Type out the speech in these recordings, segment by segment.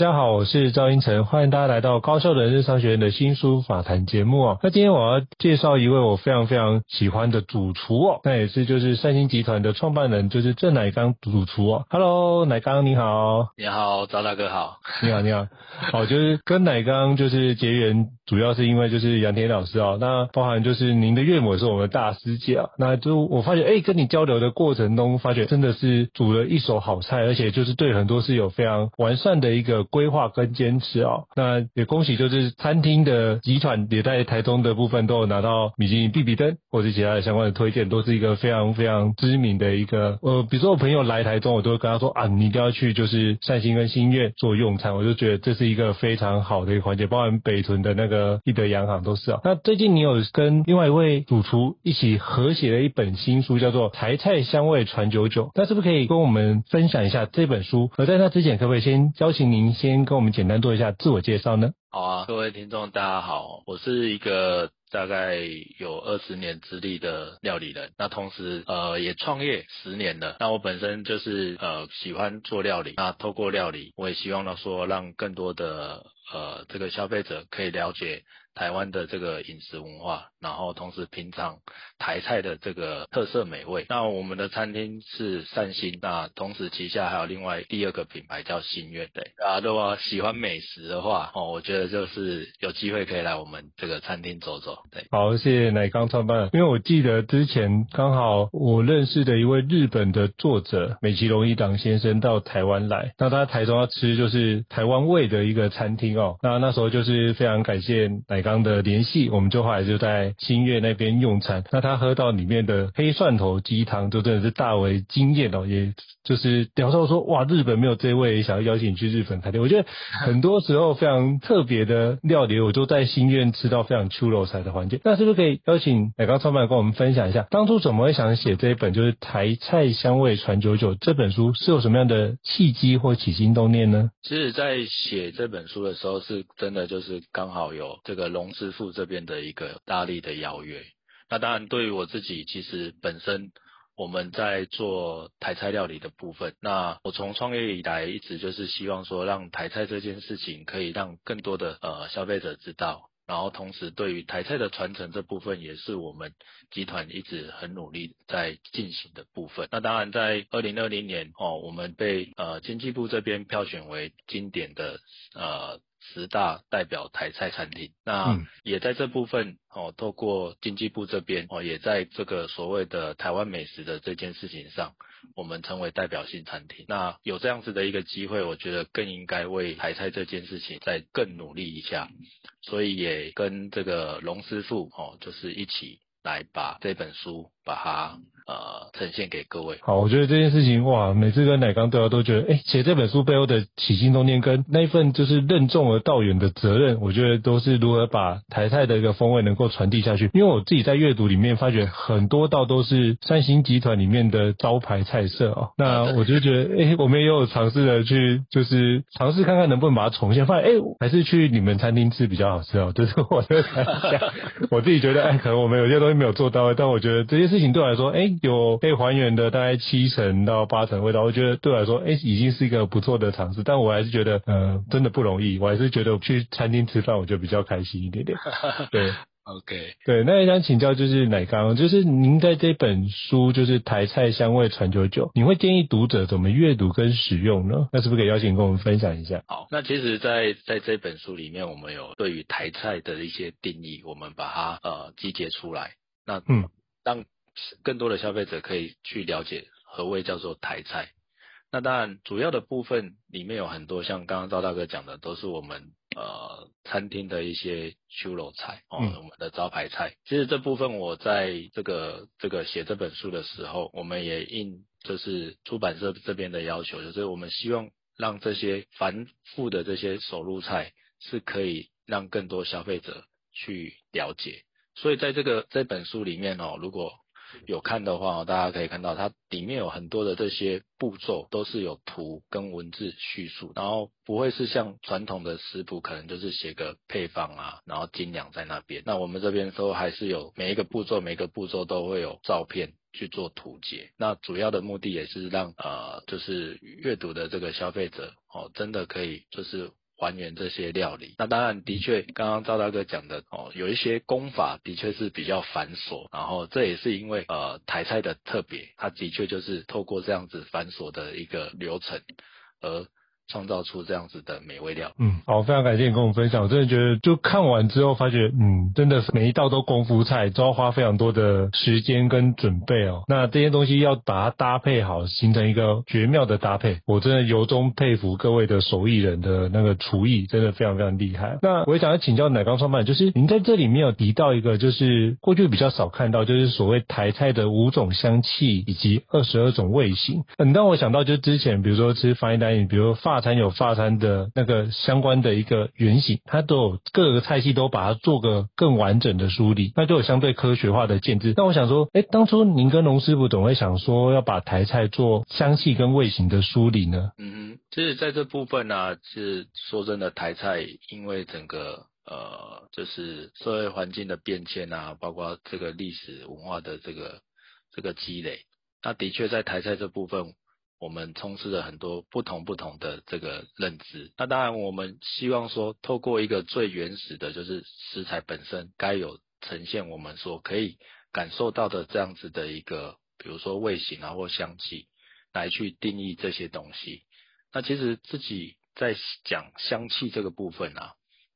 家好，我是赵英成，欢迎大家来到高效人日商学院的新书访谈节目啊。那今天我要介绍一位我非常非常喜欢的主厨哦，那也是就是三星集团的创办人，就是郑乃刚主厨哦。Hello，乃刚你好。你好，赵大哥好。你好，你好。好，就是跟乃刚就是结缘，主要是因为就是杨天老师哦。那包含就是您的岳母是我们的大师姐啊。那就我发觉，哎，跟你交流的过程中，发觉真的是煮了一手好菜，而且就是对很多是有非常完善的一个。规划跟坚持哦，那也恭喜，就是餐厅的集团也在台中的部分都有拿到米其林必比登或者其他的相关的推荐，都是一个非常非常知名的一个呃，比如说我朋友来台中，我都会跟他说啊，你一定要去就是善心跟心愿做用餐，我就觉得这是一个非常好的一个环节，包含北屯的那个一德洋行都是啊。那最近你有跟另外一位主厨一起合写了一本新书，叫做《台菜香味传久久》，那是不是可以跟我们分享一下这本书？而在那之前，可不可以先邀请您？先跟我们简单做一下自我介绍呢？好啊，各位听众大家好，我是一个大概有二十年资历的料理人，那同时呃也创业十年了。那我本身就是呃喜欢做料理，那透过料理，我也希望呢说让更多的呃这个消费者可以了解。台湾的这个饮食文化，然后同时品尝台菜的这个特色美味。那我们的餐厅是善心，那同时旗下还有另外第二个品牌叫欣悦。对，大家如果喜欢美食的话，哦，我觉得就是有机会可以来我们这个餐厅走走。对，好，谢谢乃刚创办。因为我记得之前刚好我认识的一位日本的作者美崎龙一党先生到台湾来，那他台中要吃就是台湾味的一个餐厅哦。那那时候就是非常感谢乃刚的联系，我们就后来就在新月那边用餐。那他喝到里面的黑蒜头鸡汤，就真的是大为惊艳哦，也就是聊到说，哇，日本没有这位，想要邀请你去日本开店。我觉得很多时候非常特别的料理，我都在欣悦吃到非常出楼菜的环节。那是不是可以邀请乃刚创办跟我们分享一下，当初怎么会想写这一本就是台菜香味传久久这本书，是有什么样的契机或起心动念呢？其实，在写这本书的时候，都是真的就是刚好有这个龙师傅这边的一个大力的邀约。那当然，对于我自己，其实本身我们在做台菜料理的部分，那我从创业以来，一直就是希望说，让台菜这件事情可以让更多的呃消费者知道。然后同时，对于台菜的传承这部分，也是我们集团一直很努力在进行的部分。那当然，在二零二零年哦，我们被呃经济部这边票选为经典的呃。十大代表台菜餐厅，那也在这部分哦，透过经济部这边哦，也在这个所谓的台湾美食的这件事情上，我们成为代表性餐厅。那有这样子的一个机会，我觉得更应该为台菜这件事情再更努力一下，所以也跟这个龙师傅哦，就是一起来把这本书把它呃呈现给各位。好，我觉得这件事情哇，每次跟奶刚对话都觉得，哎，写这本书背后的起心动念跟那一份就是任重而道远的责任，我觉得都是如何把台菜的一个风味能够传递下去。因为我自己在阅读里面发觉很多道都是三星集团里面的招牌菜色啊、哦，那 我就觉得，哎，我们也有尝试的去就是尝试看看能不能把它重现，发现哎，还是去你们餐厅吃比较好吃哦。这是我的感 想，我自己觉得，哎，可能我们有些东西没有做到，但我觉得这些事情对我来说，哎，有被还原的大概七成到八成味道，我觉得对我来说，哎，已经是一个不错的尝试。但我还是觉得，嗯、呃，真的不容易。我还是觉得去餐厅吃饭，我就比较开心一点点。对，OK，对，那也想请教就是奶刚，就是您在这本书就是台菜香味传久久，你会建议读者怎么阅读跟使用呢？那是不是可以邀请跟我们分享一下？好，那其实在，在在这本书里面，我们有对于台菜的一些定义，我们把它呃集结出来。那嗯，让更多的消费者可以去了解何谓叫做台菜。那当然，主要的部分里面有很多，像刚刚赵大哥讲的，都是我们呃餐厅的一些修罗菜哦，我们的招牌菜。其实这部分我在这个这个写这本书的时候，我们也应就是出版社这边的要求，就是我们希望让这些繁复的这些手路菜是可以让更多消费者去了解。所以在这个这本书里面哦，如果有看的话，大家可以看到它里面有很多的这些步骤都是有图跟文字叙述，然后不会是像传统的食谱可能就是写个配方啊，然后斤两在那边。那我们这边都还是有每一个步骤，每一个步骤都会有照片去做图解。那主要的目的也是让呃，就是阅读的这个消费者哦，真的可以就是。还原这些料理，那当然的确，刚刚赵大哥讲的哦，有一些功法的确是比较繁琐，然后这也是因为呃台菜的特别，它的确就是透过这样子繁琐的一个流程而。创造出这样子的美味料。嗯，好，非常感谢你跟我们分享。我真的觉得，就看完之后发觉，嗯，真的是每一道都功夫菜，都要花非常多的时间跟准备哦。那这些东西要把它搭配好，形成一个绝妙的搭配。我真的由衷佩服各位的手艺人的那个厨艺，真的非常非常厉害。那我也想要请教奶缸创办人，就是您在这里面有提到一个，就是过去比较少看到，就是所谓台菜的五种香气以及二十二种味型。嗯，让我想到就之前，比如说吃 fine dining，比如说餐有发餐的那个相关的一个原型，它都有各个菜系都把它做个更完整的梳理，那就有相对科学化的建制。那我想说，哎，当初您跟龙师傅总会想说要把台菜做香气跟味型的梳理呢？嗯，其实在这部分呢、是说真的，台菜因为整个呃，就是社会环境的变迁啊，包括这个历史文化的这个这个积累，那的确在台菜这部分。我们充斥了很多不同不同的这个认知，那当然我们希望说，透过一个最原始的，就是食材本身该有呈现，我们所可以感受到的这样子的一个，比如说味型啊或香气，来去定义这些东西。那其实自己在讲香气这个部分啊。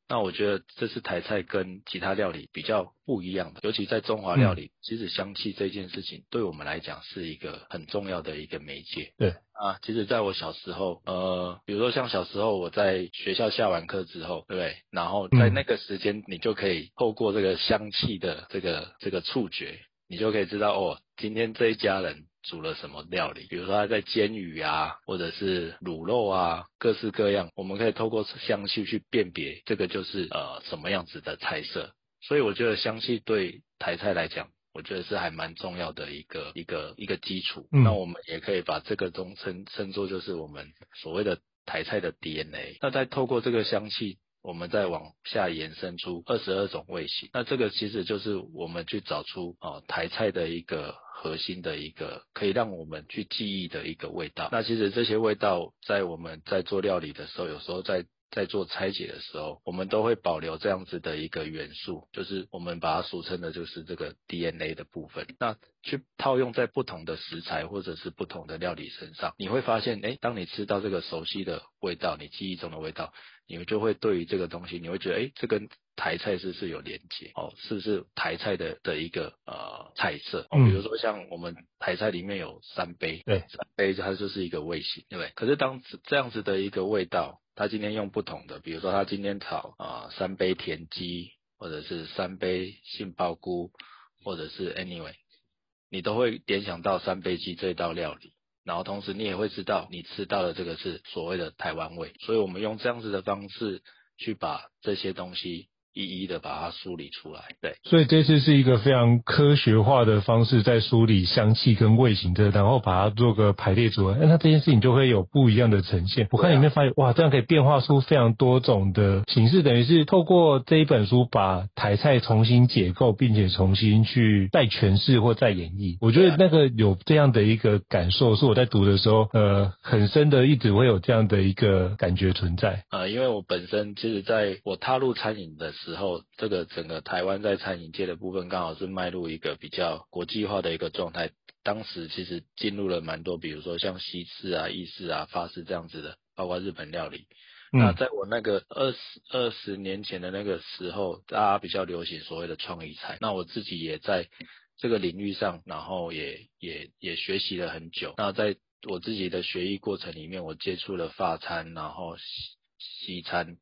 那我觉得这是台菜跟其他料理比较不一样的，尤其在中华料理，其实香气这件事情对我们来讲是一个很重要的一个媒介。对啊，其实在我小时候，呃，比如说像小时候我在学校下完课之后，对不对？然后在那个时间，你就可以透过这个香气的这个这个触觉，你就可以知道哦，今天这一家人。煮了什么料理？比如说他在煎鱼啊，或者是卤肉啊，各式各样，我们可以透过香气去辨别这个就是呃什么样子的菜色。所以我觉得香气对台菜来讲，我觉得是还蛮重要的一个一个一个基础。嗯。那我们也可以把这个中称称作就是我们所谓的台菜的 DNA。那再透过这个香气。我们再往下延伸出二十二种味型，那这个其实就是我们去找出哦台菜的一个核心的一个可以让我们去记忆的一个味道。那其实这些味道在我们在做料理的时候，有时候在在做拆解的时候，我们都会保留这样子的一个元素，就是我们把它俗称的就是这个 DNA 的部分。那去套用在不同的食材或者是不同的料理身上，你会发现，诶，当你吃到这个熟悉的味道，你记忆中的味道，你们就会对于这个东西，你会觉得，哎，这跟台菜是是有连接哦，是不是台菜的的一个呃菜色？哦，比如说像我们台菜里面有三杯，对，三杯它就是一个味型，对不对？可是当这样子的一个味道。他今天用不同的，比如说他今天炒啊、呃、三杯田鸡，或者是三杯杏鲍菇，或者是 anyway，你都会联想到三杯鸡这道料理，然后同时你也会知道你吃到的这个是所谓的台湾味，所以我们用这样子的方式去把这些东西。一一的把它梳理出来，对，所以这次是一个非常科学化的方式在梳理香气跟味型的，然后把它做个排列组合，那它这件事情就会有不一样的呈现。我看里面发现，哇，这样可以变化出非常多种的形式，等于是透过这一本书把台菜重新解构，并且重新去再诠释或再演绎。我觉得那个有这样的一个感受，是我在读的时候，呃，很深的一直会有这样的一个感觉存在。呃，因为我本身其实在我踏入餐饮的时候。这个整个台湾在餐饮界的部分，刚好是迈入一个比较国际化的一个状态。当时其实进入了蛮多，比如说像西式啊、意式啊、法式这样子的，包括日本料理。嗯、那在我那个二十二十年前的那个时候，大家比较流行所谓的创意菜。那我自己也在这个领域上，然后也也也学习了很久。那在我自己的学艺过程里面，我接触了法餐，然后西西餐。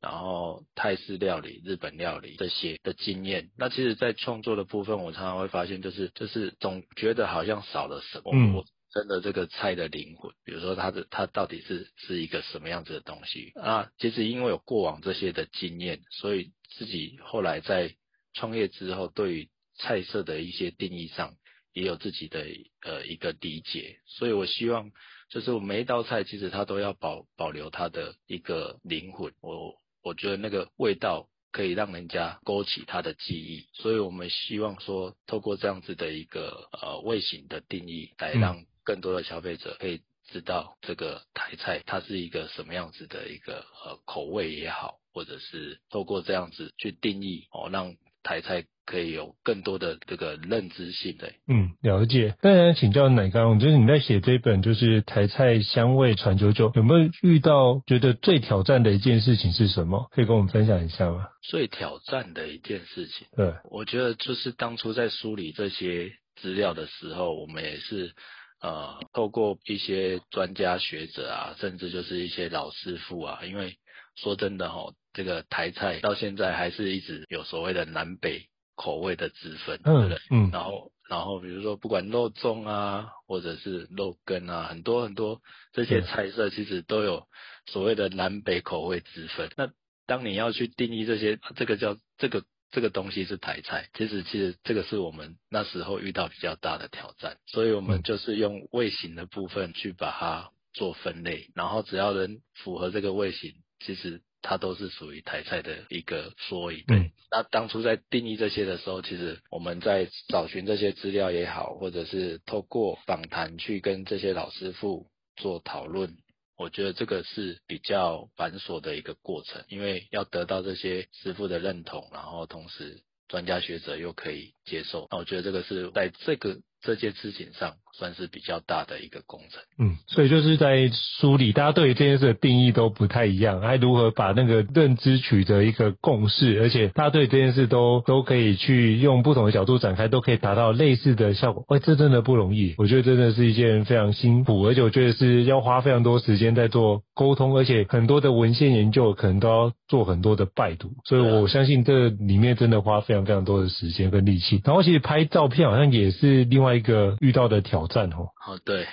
然后泰式料理、日本料理这些的经验，那其实，在创作的部分，我常常会发现，就是就是总觉得好像少了什么。嗯。我真的这个菜的灵魂，比如说它的它到底是是一个什么样子的东西啊？其实因为有过往这些的经验，所以自己后来在创业之后，对于菜色的一些定义上，也有自己的呃一个理解。所以我希望，就是我每一道菜，其实它都要保保留它的一个灵魂。我。我觉得那个味道可以让人家勾起他的记忆，所以我们希望说，透过这样子的一个呃味型的定义，来让更多的消费者可以知道这个台菜它是一个什么样子的一个呃口味也好，或者是透过这样子去定义哦，让台菜。可以有更多的这个认知性的，嗯，了解。当然，请教奶刚，我觉得你在写这本就是台菜香味传九九，有没有遇到觉得最挑战的一件事情是什么？可以跟我们分享一下吗？最挑战的一件事情，对，我觉得就是当初在梳理这些资料的时候，我们也是呃透过一些专家学者啊，甚至就是一些老师傅啊，因为说真的哈，这个台菜到现在还是一直有所谓的南北。口味的之分，对不对？嗯，然后，然后比如说，不管肉粽啊，或者是肉羹啊，很多很多这些菜色，其实都有所谓的南北口味之分。那当你要去定义这些，这个叫这个这个东西是台菜，其实其实这个是我们那时候遇到比较大的挑战。所以我们就是用味型的部分去把它做分类，然后只要能符合这个味型，其实。它都是属于台菜的一个缩影。对，那当初在定义这些的时候，其实我们在找寻这些资料也好，或者是透过访谈去跟这些老师傅做讨论，我觉得这个是比较繁琐的一个过程，因为要得到这些师傅的认同，然后同时专家学者又可以接受，那我觉得这个是在这个这件事情上。算是比较大的一个工程，嗯，所以就是在梳理，大家对于这件事的定义都不太一样，还如何把那个认知取得一个共识，而且大家对这件事都都可以去用不同的角度展开，都可以达到类似的效果。喂，这真的不容易，我觉得真的是一件非常辛苦，而且我觉得是要花非常多时间在做沟通，而且很多的文献研究可能都要做很多的拜读，所以我相信这里面真的花非常非常多的时间跟力气。然后其实拍照片好像也是另外一个遇到的挑战。赞同哦，对，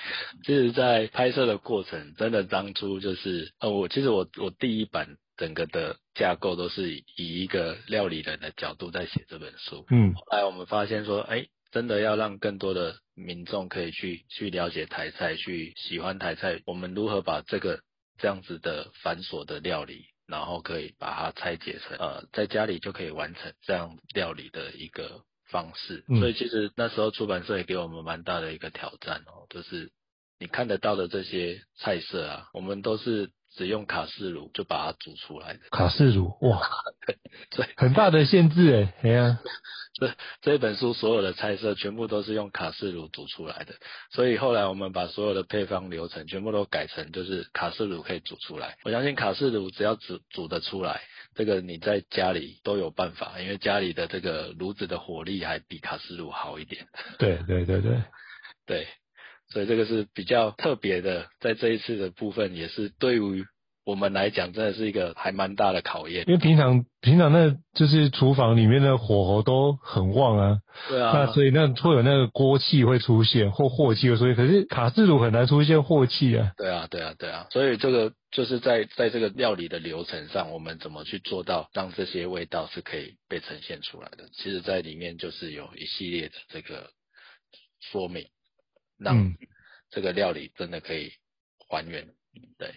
其实，在拍摄的过程，真的当初就是，呃，我其实我我第一版整个的架构都是以一个料理人的角度在写这本书，嗯，后来我们发现说，哎，真的要让更多的民众可以去去了解台菜，去喜欢台菜，我们如何把这个这样子的繁琐的料理，然后可以把它拆解成，呃，在家里就可以完成这样料理的一个。方式，所以其实那时候出版社也给我们蛮大的一个挑战哦，就是你看得到的这些菜色啊，我们都是只用卡式炉就把它煮出来的。卡式炉，哇，对，很大的限制哎，哎呀，这这本书所有的菜色全部都是用卡式炉煮出来的，所以后来我们把所有的配方流程全部都改成就是卡式炉可以煮出来。我相信卡式炉只要煮煮得出来。这个你在家里都有办法，因为家里的这个炉子的火力还比卡式炉好一点。对对对对 对，所以这个是比较特别的，在这一次的部分也是对于我们来讲，真的是一个还蛮大的考验。因为平常平常那就是厨房里面的火候都很旺啊，对啊，那所以那会有那个锅气会出现或镬气会出现，可是卡式炉很难出现镬气啊。对啊，对啊，对啊，所以这个就是在在这个料理的流程上，我们怎么去做到让这些味道是可以被呈现出来的？其实，在里面就是有一系列的这个说明，让这个料理真的可以还原。对。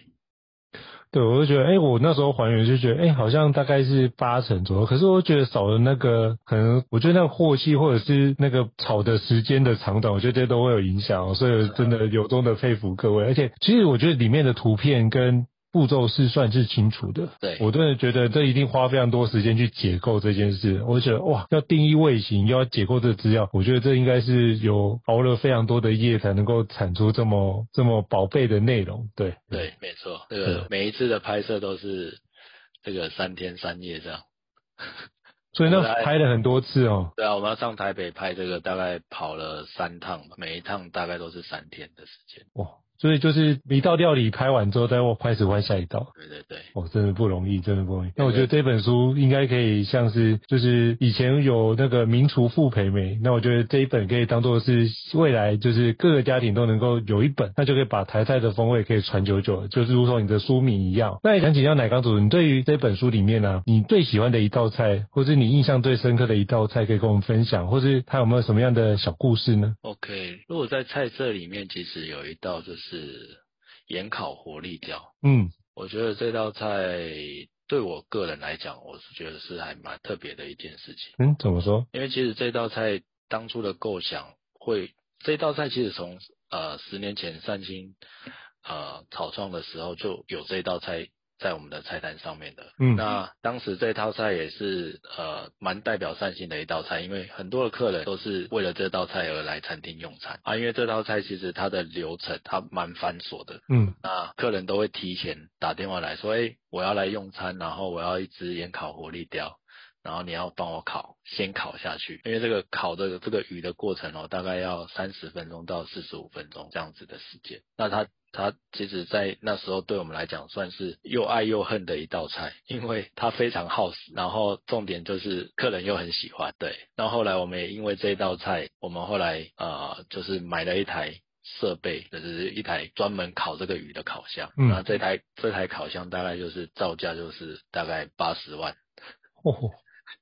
对，我就觉得，哎，我那时候还原就觉得，哎，好像大概是八成左右。可是我觉得少了那个，可能我觉得那个货期或者是那个炒的时间的长短，我觉得这些都会有影响。所以真的由衷的佩服各位。而且，其实我觉得里面的图片跟。步骤是算是清楚的，对，我真的觉得这一定花非常多时间去解构这件事。我觉得哇，要定义味型，又要解构这个资料，我觉得这应该是有熬了非常多的夜才能够产出这么这么宝贝的内容。对，对，没错，这个每一次的拍摄都是这个三天三夜这样，所以那拍了很多次哦。对啊，我们要上台北拍这个，大概跑了三趟，每一趟大概都是三天的时间。哇。所以就是一道料理拍完之后，再开始换下一道。对对对，哦，真的不容易，真的不容易。那我觉得这本书应该可以像是，就是以前有那个名厨傅培梅，那我觉得这一本可以当做是未来就是各个家庭都能够有一本，那就可以把台菜的风味可以传久久，就是如同你的书名一样。那也想请教奶缸主厨，你对于这本书里面呢、啊，你最喜欢的一道菜，或是你印象最深刻的一道菜，可以跟我们分享，或是它有没有什么样的小故事呢？OK，如果在菜色里面，其实有一道就是。是盐烤活力椒，嗯，我觉得这道菜对我个人来讲，我是觉得是还蛮特别的一件事情。嗯，怎么说？因为其实这道菜当初的构想会，这道菜其实从呃十年前善心呃草创的时候就有这道菜。在我们的菜单上面的，嗯，那当时这道菜也是呃蛮代表善心的一道菜，因为很多的客人都是为了这道菜而来餐厅用餐。啊，因为这道菜其实它的流程它蛮繁琐的，嗯，那客人都会提前打电话来说，哎，我要来用餐，然后我要一只盐烤活力雕，然后你要帮我烤，先烤下去，因为这个烤的这个鱼的过程哦，大概要三十分钟到四十五分钟这样子的时间，那它。它其实，在那时候对我们来讲，算是又爱又恨的一道菜，因为它非常耗时，然后重点就是客人又很喜欢。对，然后后来我们也因为这道菜，我们后来呃，就是买了一台设备，就是一台专门烤这个鱼的烤箱。嗯，那这台这台烤箱大概就是造价就是大概八十万。哦。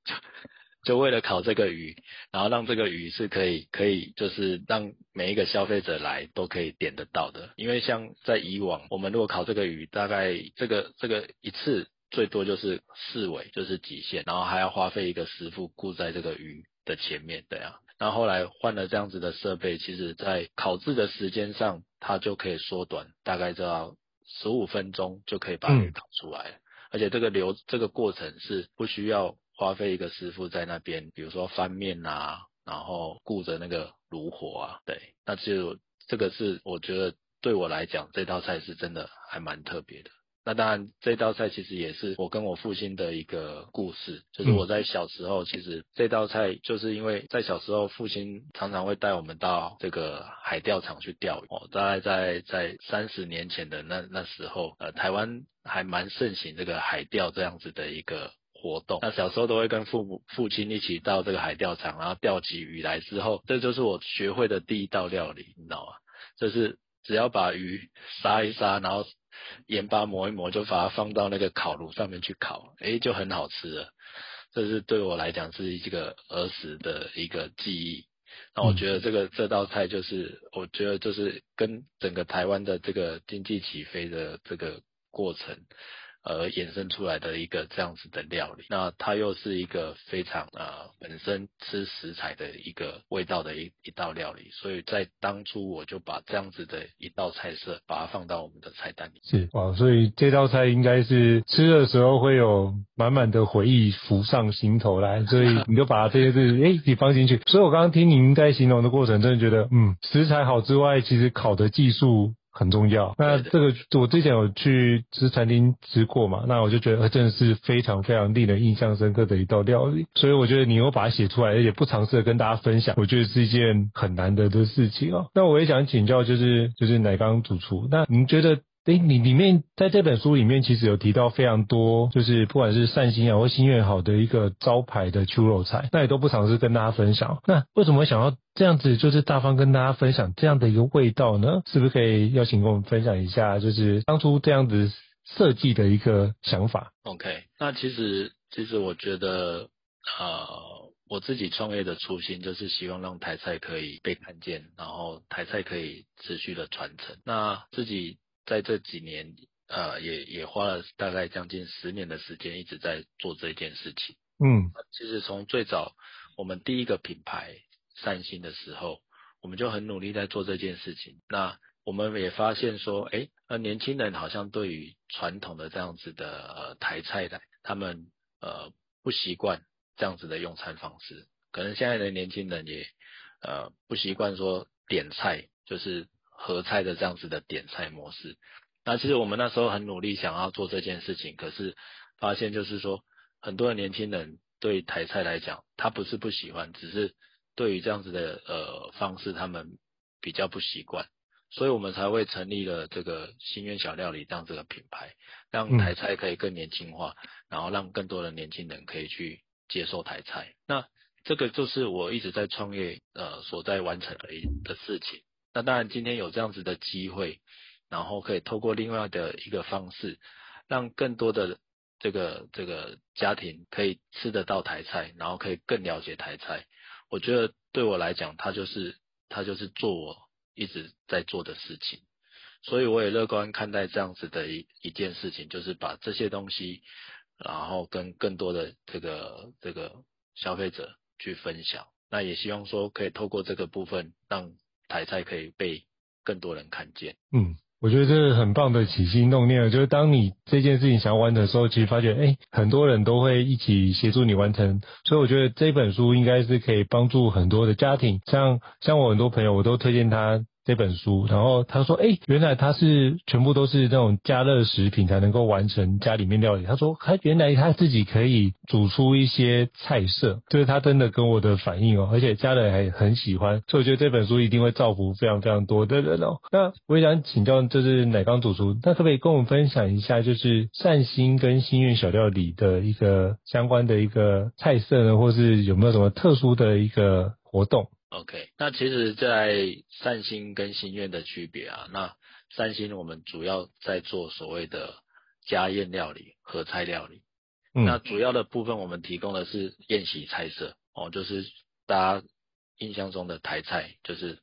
就就为了烤这个鱼，然后让这个鱼是可以可以就是让每一个消费者来都可以点得到的。因为像在以往，我们如果烤这个鱼，大概这个这个一次最多就是四尾，就是极限，然后还要花费一个师傅顾在这个鱼的前面，对啊。然后后来换了这样子的设备，其实在烤制的时间上，它就可以缩短，大概就要十五分钟就可以把鱼烤出来，嗯、而且这个流这个过程是不需要。花费一个师傅在那边，比如说翻面啊，然后顾着那个炉火啊，对，那就这个是我觉得对我来讲这道菜是真的还蛮特别的。那当然这道菜其实也是我跟我父亲的一个故事，就是我在小时候，其实这道菜就是因为在小时候父亲常常会带我们到这个海钓场去钓鱼哦，大概在在三十年前的那那时候，呃，台湾还蛮盛行这个海钓这样子的一个。活动，那小时候都会跟父母父亲一起到这个海钓场，然后钓起鱼来之后，这就是我学会的第一道料理，你知道吗？就是只要把鱼杀一杀，然后盐巴磨一磨，就把它放到那个烤炉上面去烤，诶，就很好吃了。这是对我来讲是一个儿时的一个记忆。那我觉得这个这道菜就是，我觉得就是跟整个台湾的这个经济起飞的这个过程。而衍生出来的一个这样子的料理，那它又是一个非常呃本身吃食材的一个味道的一一道料理，所以在当初我就把这样子的一道菜色把它放到我们的菜单里。是哇，所以这道菜应该是吃的时候会有满满的回忆浮上心头来，所以你就把这些字诶你放进去。所以我刚刚听您在形容的过程，真的觉得嗯食材好之外，其实烤的技术。很重要。那这个我之前有去吃餐厅吃过嘛，那我就觉得真的是非常非常令人印象深刻的一道料理。所以我觉得你又把它写出来，而且不尝试的跟大家分享，我觉得是一件很难得的事情哦。那我也想请教，就是就是奶缸主厨，那您觉得哎，你里面在这本书里面其实有提到非常多，就是不管是善心啊或心愿好的一个招牌的秋肉菜，那也都不尝试跟大家分享。那为什么会想要这样子，就是大方跟大家分享这样的一个味道呢？是不是可以邀请跟我们分享一下，就是当初这样子设计的一个想法？OK，那其实其实我觉得，呃。我自己创业的初心就是希望让台菜可以被看见，然后台菜可以持续的传承。那自己在这几年，呃，也也花了大概将近十年的时间，一直在做这件事情。嗯，其实从最早我们第一个品牌善心的时候，我们就很努力在做这件事情。那我们也发现说，哎，那年轻人好像对于传统的这样子的呃台菜的，他们呃不习惯。这样子的用餐方式，可能现在的年轻人也呃不习惯说点菜，就是合菜的这样子的点菜模式。那其实我们那时候很努力想要做这件事情，可是发现就是说，很多的年轻人对台菜来讲，他不是不喜欢，只是对于这样子的呃方式，他们比较不习惯，所以我们才会成立了这个心愿小料理这样子的品牌，让台菜可以更年轻化，嗯、然后让更多的年轻人可以去。接受台菜，那这个就是我一直在创业呃所在完成的一的事情。那当然今天有这样子的机会，然后可以透过另外的一个方式，让更多的这个这个家庭可以吃得到台菜，然后可以更了解台菜。我觉得对我来讲，它就是它就是做我一直在做的事情，所以我也乐观看待这样子的一一件事情，就是把这些东西。然后跟更多的这个这个消费者去分享，那也希望说可以透过这个部分，让台菜可以被更多人看见。嗯，我觉得这是很棒的起心动念，就是当你这件事情想要完成的时候，其实发觉，哎，很多人都会一起协助你完成。所以我觉得这本书应该是可以帮助很多的家庭，像像我很多朋友，我都推荐他。这本书，然后他说：“哎，原来他是全部都是那种加热食品才能够完成家里面料理。”他说：“他原来他自己可以煮出一些菜色，就是他真的跟我的反应哦，而且家人还很喜欢，所以我觉得这本书一定会造福非常非常多的人哦。”那我也想请教，就是奶缸主厨，那可不可以跟我们分享一下，就是善心跟心愿小料理的一个相关的一个菜色呢，或是有没有什么特殊的一个活动？OK，那其实，在善心跟心愿的区别啊，那善心我们主要在做所谓的家宴料理、合菜料理。嗯，那主要的部分我们提供的是宴席菜色哦，就是大家印象中的台菜，就是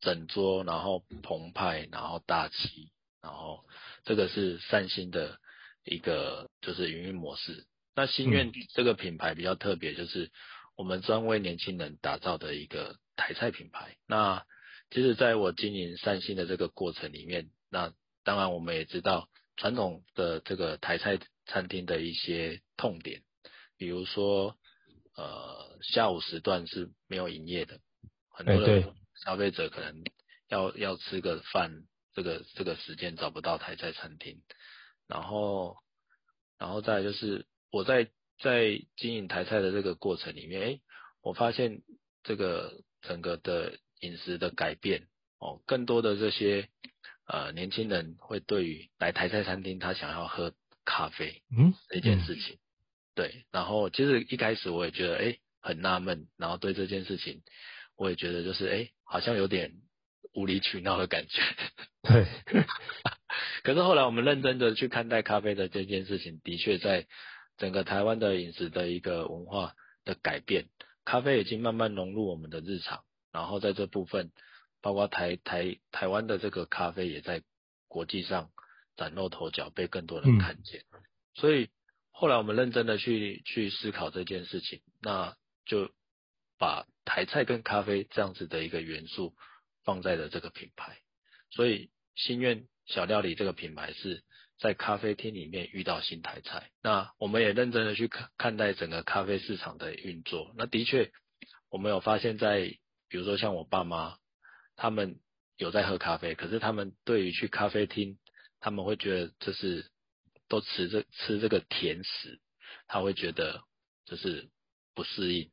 整桌，然后澎湃，然后大气，然后这个是善心的一个就是营运模式。那心愿这个品牌比较特别，就是我们专为年轻人打造的一个。台菜品牌，那其实在我经营善心的这个过程里面，那当然我们也知道传统的这个台菜餐厅的一些痛点，比如说呃下午时段是没有营业的，很多的消费者可能要要吃个饭，这个这个时间找不到台菜餐厅，然后然后再就是我在在经营台菜的这个过程里面，哎，我发现这个。整个的饮食的改变哦，更多的这些呃年轻人会对于来台菜餐厅，他想要喝咖啡，嗯，这件事情，嗯、对，然后其实一开始我也觉得哎很纳闷，然后对这件事情我也觉得就是哎好像有点无理取闹的感觉，对，可是后来我们认真的去看待咖啡的这件事情，的确在整个台湾的饮食的一个文化的改变。咖啡已经慢慢融入我们的日常，然后在这部分，包括台台台湾的这个咖啡也在国际上崭露头角，被更多人看见。所以后来我们认真的去去思考这件事情，那就把台菜跟咖啡这样子的一个元素放在了这个品牌。所以心愿小料理这个品牌是。在咖啡厅里面遇到新台菜，那我们也认真的去看看待整个咖啡市场的运作。那的确，我们有发现在，在比如说像我爸妈，他们有在喝咖啡，可是他们对于去咖啡厅，他们会觉得就是都吃这吃这个甜食，他会觉得就是不适应，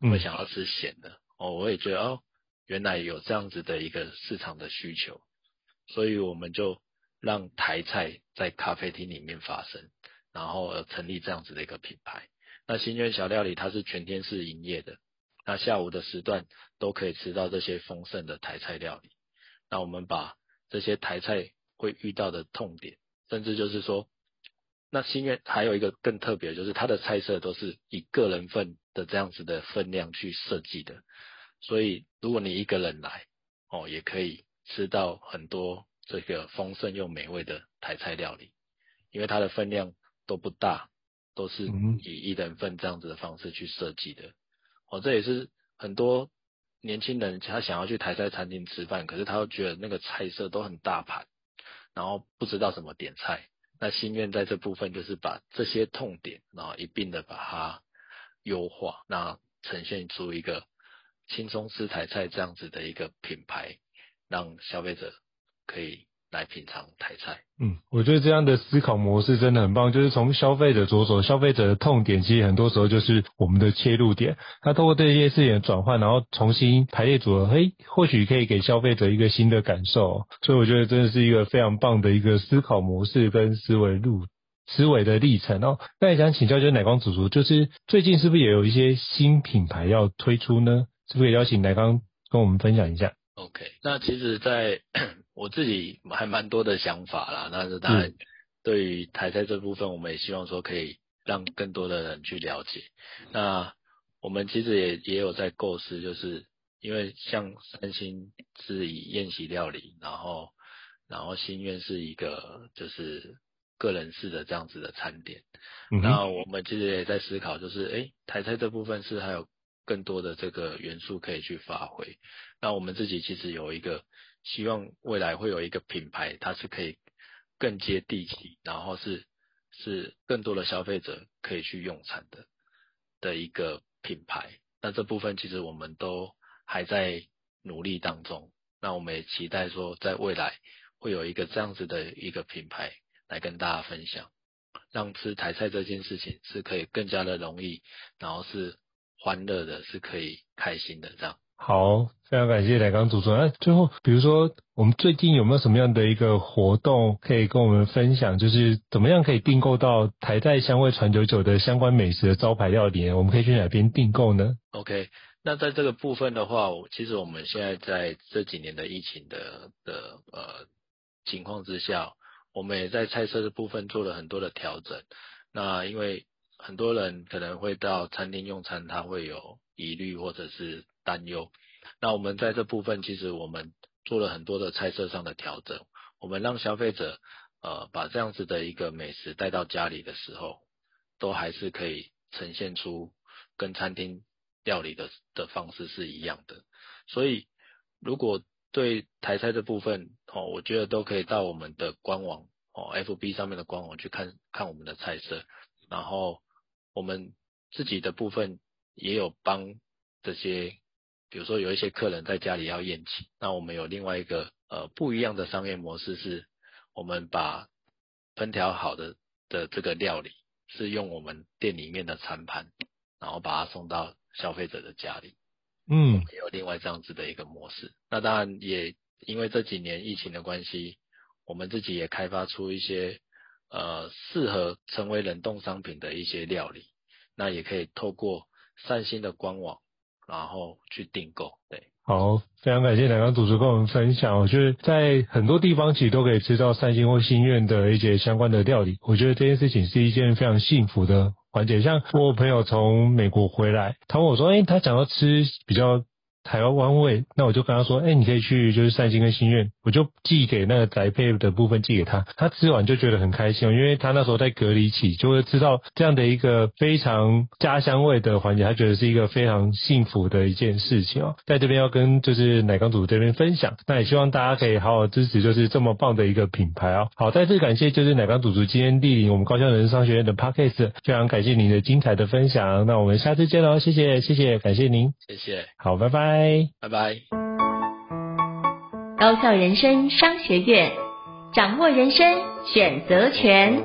会想要吃咸的。哦，我也觉得哦，原来有这样子的一个市场的需求，所以我们就。让台菜在咖啡厅里面发生，然后而成立这样子的一个品牌。那心愿小料理它是全天是营业的，那下午的时段都可以吃到这些丰盛的台菜料理。那我们把这些台菜会遇到的痛点，甚至就是说，那心愿还有一个更特别，就是它的菜色都是以个人份的这样子的分量去设计的，所以如果你一个人来，哦，也可以吃到很多这个丰盛又美味的台菜料理，因为它的分量都不大，都是以一人份这样子的方式去设计的。哦，这也是很多年轻人他想要去台菜餐厅吃饭，可是他又觉得那个菜色都很大盘，然后不知道怎么点菜。那心愿在这部分就是把这些痛点，然后一并的把它优化，那呈现出一个轻松吃台菜这样子的一个品牌，让消费者可以来品尝台菜。嗯，我觉得这样的思考模式真的很棒，就是从消费者着手，消费者的痛点其实很多时候就是我们的切入点。那透过这些事情的转换，然后重新排列组合，嘿，或许可以给消费者一个新的感受。所以我觉得真的是一个非常棒的一个思考模式跟思维路思维的历程哦。那也想请教，就是奶光主厨，就是最近是不是也有一些新品牌要推出呢？是不是也邀请奶光跟我们分享一下？OK，那其实，在我自己还蛮多的想法啦。但是当然，对于台菜这部分，我们也希望说可以让更多的人去了解。那我们其实也也有在构思，就是因为像三星是以宴席料理，然后然后心愿是一个就是个人式的这样子的餐点。嗯、那我们其实也在思考，就是哎、欸，台菜这部分是还有。更多的这个元素可以去发挥。那我们自己其实有一个希望，未来会有一个品牌，它是可以更接地气，然后是是更多的消费者可以去用餐的的一个品牌。那这部分其实我们都还在努力当中。那我们也期待说，在未来会有一个这样子的一个品牌来跟大家分享，让吃台菜这件事情是可以更加的容易，然后是。欢乐的是可以开心的，这样。好，非常感谢乃光主厨。那最后，比如说我们最近有没有什么样的一个活动可以跟我们分享？就是怎么样可以订购到台菜香味传久久的相关美食的招牌料理？我们可以去哪边订购呢？OK，那在这个部分的话，其实我们现在在这几年的疫情的的呃情况之下，我们也在菜色的部分做了很多的调整。那因为很多人可能会到餐厅用餐，他会有疑虑或者是担忧。那我们在这部分，其实我们做了很多的菜色上的调整。我们让消费者呃把这样子的一个美食带到家里的时候，都还是可以呈现出跟餐厅料理的的方式是一样的。所以如果对台菜这部分哦，我觉得都可以到我们的官网哦，FB 上面的官网去看看我们的菜色，然后。我们自己的部分也有帮这些，比如说有一些客人在家里要宴请，那我们有另外一个呃不一样的商业模式，是我们把烹调好的的这个料理是用我们店里面的餐盘，然后把它送到消费者的家里。嗯，也有另外这样子的一个模式。那当然也因为这几年疫情的关系，我们自己也开发出一些。呃，适合成为冷冻商品的一些料理，那也可以透过善心的官网，然后去订购。对，好，非常感谢两位主厨跟我们分享。就是在很多地方其实都可以吃到三星或心愿的一些相关的料理。我觉得这件事情是一件非常幸福的环节。像我朋友从美国回来，他问我说：“哎、他想要吃比较。”台湾味，那我就跟他说，哎、欸，你可以去就是善心跟心愿，我就寄给那个宅配的部分寄给他，他吃完就觉得很开心，因为他那时候在隔离期，就会知道这样的一个非常家乡味的环节，他觉得是一个非常幸福的一件事情哦。在这边要跟就是奶缸主厨这边分享，那也希望大家可以好好支持，就是这么棒的一个品牌哦。好，再次感谢就是奶缸主厨今天莅临我们高校人生商学院的 Podcast，非常感谢您的精彩的分享，那我们下次见喽，谢谢谢谢，感谢您，谢谢，好，拜拜。拜拜。高校人生商学院，掌握人生选择权。